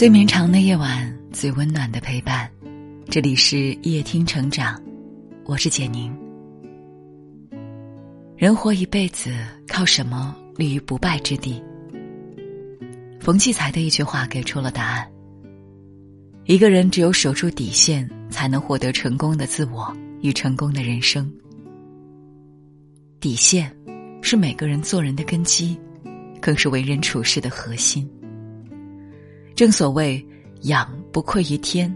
最绵长的夜晚，最温暖的陪伴。这里是夜听成长，我是简宁。人活一辈子，靠什么立于不败之地？冯骥才的一句话给出了答案：一个人只有守住底线，才能获得成功的自我与成功的人生。底线是每个人做人的根基，更是为人处事的核心。正所谓“养不愧于天，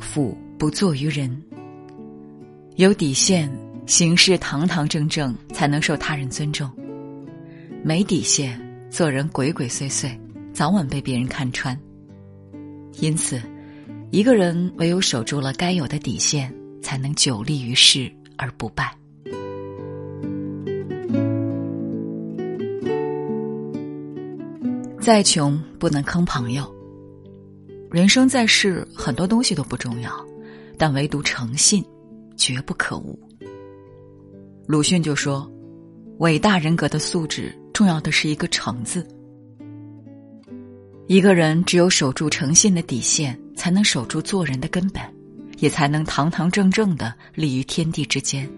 俯不作于人”。有底线，行事堂堂正正，才能受他人尊重；没底线，做人鬼鬼祟祟，早晚被别人看穿。因此，一个人唯有守住了该有的底线，才能久立于世而不败。再穷，不能坑朋友。人生在世，很多东西都不重要，但唯独诚信，绝不可无。鲁迅就说：“伟大人格的素质，重要的是一个诚字。一个人只有守住诚信的底线，才能守住做人的根本，也才能堂堂正正的立于天地之间。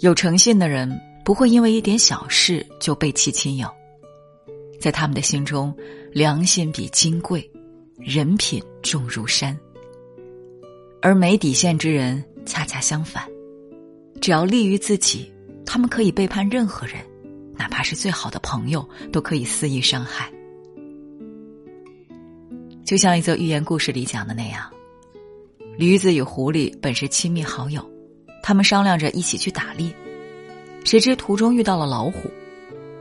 有诚信的人，不会因为一点小事就背弃亲友，在他们的心中，良心比金贵。”人品重如山，而没底线之人恰恰相反，只要利于自己，他们可以背叛任何人，哪怕是最好的朋友，都可以肆意伤害。就像一则寓言故事里讲的那样，驴子与狐狸本是亲密好友，他们商量着一起去打猎，谁知途中遇到了老虎，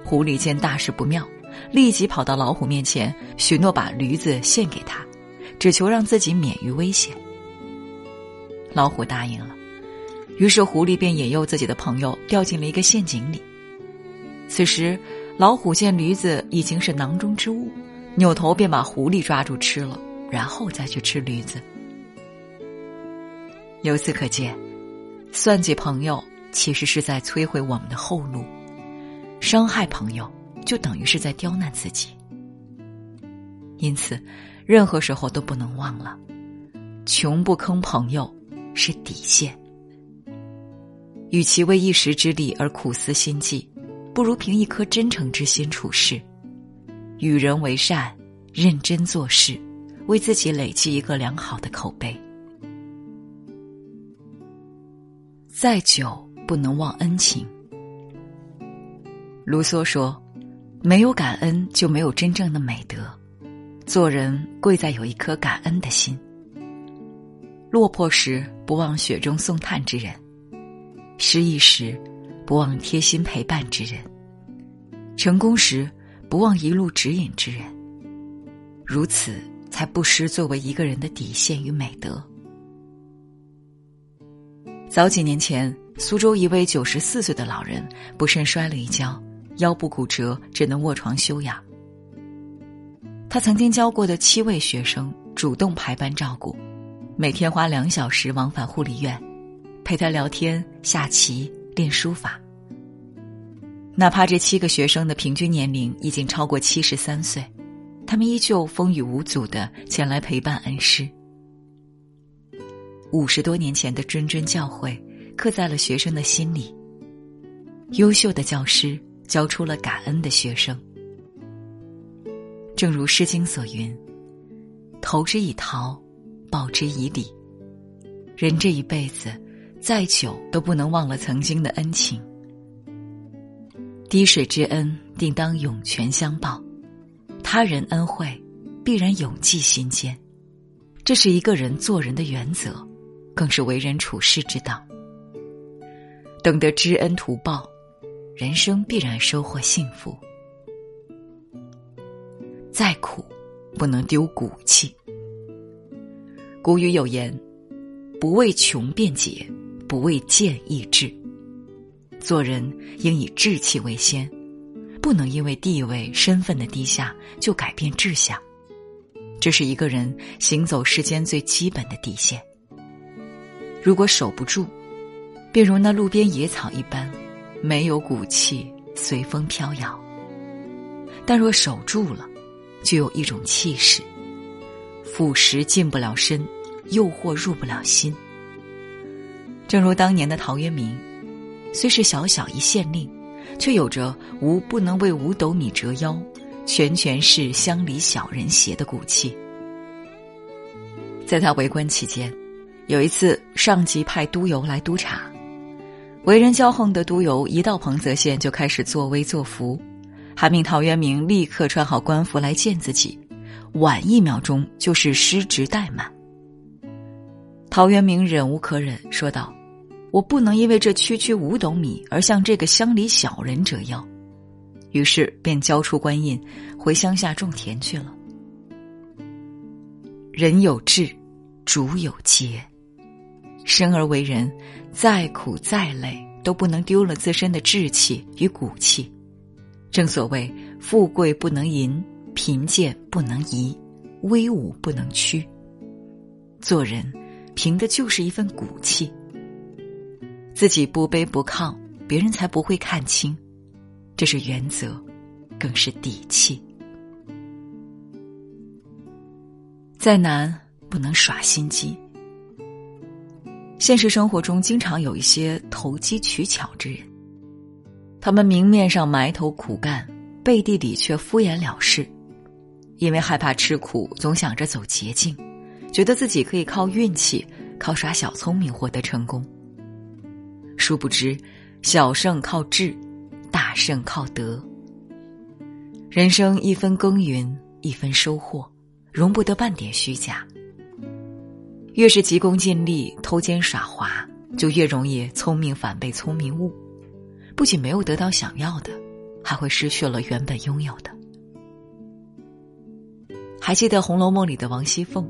狐狸见大事不妙。立即跑到老虎面前，许诺把驴子献给他，只求让自己免于危险。老虎答应了，于是狐狸便引诱自己的朋友掉进了一个陷阱里。此时，老虎见驴子已经是囊中之物，扭头便把狐狸抓住吃了，然后再去吃驴子。由此可见，算计朋友其实是在摧毁我们的后路，伤害朋友。就等于是在刁难自己，因此，任何时候都不能忘了，穷不坑朋友是底线。与其为一时之利而苦思心计，不如凭一颗真诚之心处事，与人为善，认真做事，为自己累积一个良好的口碑。再久不能忘恩情。卢梭说。没有感恩，就没有真正的美德。做人贵在有一颗感恩的心。落魄时不忘雪中送炭之人，失意时不忘贴心陪伴之人，成功时不忘一路指引之人。如此，才不失作为一个人的底线与美德。早几年前，苏州一位九十四岁的老人不慎摔了一跤。腰部骨折，只能卧床休养。他曾经教过的七位学生主动排班照顾，每天花两小时往返护理院，陪他聊天、下棋、练书法。哪怕这七个学生的平均年龄已经超过七十三岁，他们依旧风雨无阻的前来陪伴恩师。五十多年前的谆谆教诲，刻在了学生的心里。优秀的教师。教出了感恩的学生。正如《诗经》所云：“投之以桃，报之以李。”人这一辈子，再久都不能忘了曾经的恩情。滴水之恩，定当涌泉相报；他人恩惠，必然永记心间。这是一个人做人的原则，更是为人处事之道。懂得知恩图报。人生必然收获幸福。再苦，不能丢骨气。古语有言：“不为穷辩解，不为贱易志。”做人应以志气为先，不能因为地位身份的低下就改变志向。这是一个人行走世间最基本的底线。如果守不住，便如那路边野草一般。没有骨气，随风飘摇；但若守住了，就有一种气势，腐蚀进不了身，诱惑入不了心。正如当年的陶渊明，虽是小小一县令，却有着“吾不能为五斗米折腰，全全是乡里小人邪”的骨气。在他为官期间，有一次上级派督邮来督察，为人骄横的督邮一到彭泽县就开始作威作福，还命陶渊明立刻穿好官服来见自己，晚一秒钟就是失职怠慢。陶渊明忍无可忍，说道。我不能因为这区区五斗米而向这个乡里小人折腰，于是便交出官印，回乡下种田去了。人有志，主有节。生而为人，再苦再累都不能丢了自身的志气与骨气。正所谓，富贵不能淫，贫贱不能移，威武不能屈。做人，凭的就是一份骨气。自己不卑不亢，别人才不会看清，这是原则，更是底气。再难不能耍心机。现实生活中，经常有一些投机取巧之人，他们明面上埋头苦干，背地里却敷衍了事，因为害怕吃苦，总想着走捷径，觉得自己可以靠运气、靠耍小聪明获得成功。殊不知，小胜靠智，大胜靠德。人生一分耕耘一分收获，容不得半点虚假。越是急功近利、偷奸耍滑，就越容易聪明反被聪明误，不仅没有得到想要的，还会失去了原本拥有的。还记得《红楼梦》里的王熙凤，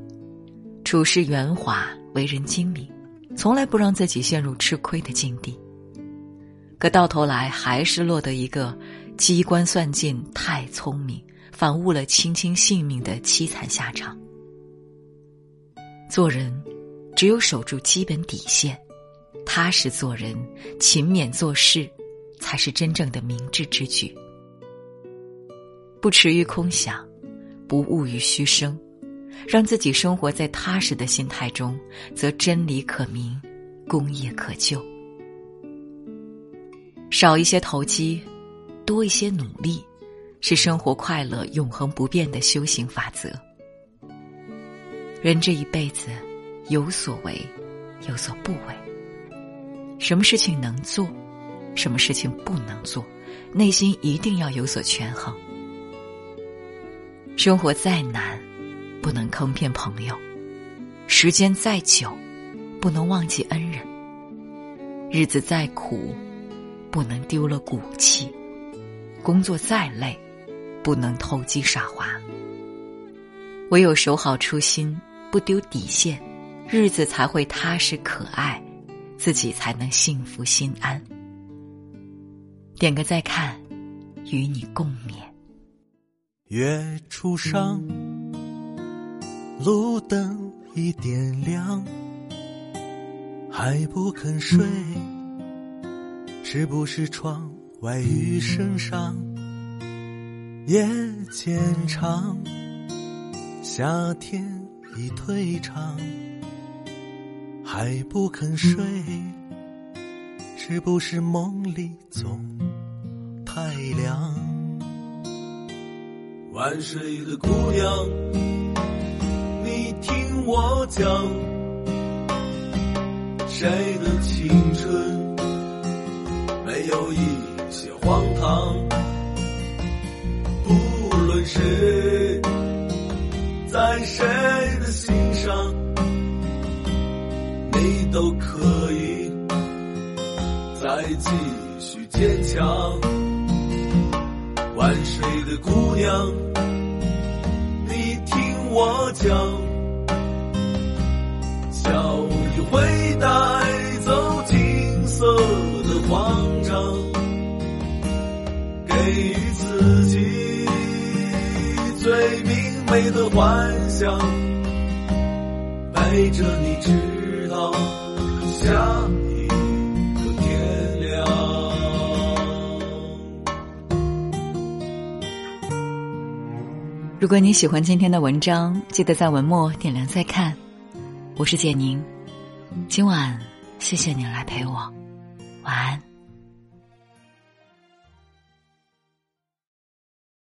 处事圆滑，为人精明。从来不让自己陷入吃亏的境地，可到头来还是落得一个机关算尽太聪明，反误了卿卿性命的凄惨下场。做人，只有守住基本底线，踏实做人，勤勉做事，才是真正的明智之举。不驰于空想，不骛于虚声。让自己生活在踏实的心态中，则真理可明，功业可就。少一些投机，多一些努力，是生活快乐永恒不变的修行法则。人这一辈子，有所为，有所不为。什么事情能做，什么事情不能做，内心一定要有所权衡。生活再难。不能坑骗朋友，时间再久，不能忘记恩人；日子再苦，不能丢了骨气；工作再累，不能投机耍滑。唯有守好初心，不丢底线，日子才会踏实可爱，自己才能幸福心安。点个再看，与你共勉。月初上。路灯已点亮，还不肯睡，是不是窗外雨声上？夜渐长，夏天已退场，还不肯睡，是不是梦里总太凉？晚睡的姑娘。你听我讲，谁的青春没有一些荒唐？不论谁在谁的心上，你都可以再继续坚强。晚睡的姑娘，你听我讲。的幻想，陪着你直到下一个天亮。如果你喜欢今天的文章，记得在文末点亮再看。我是简宁，今晚谢谢你来陪我，晚安。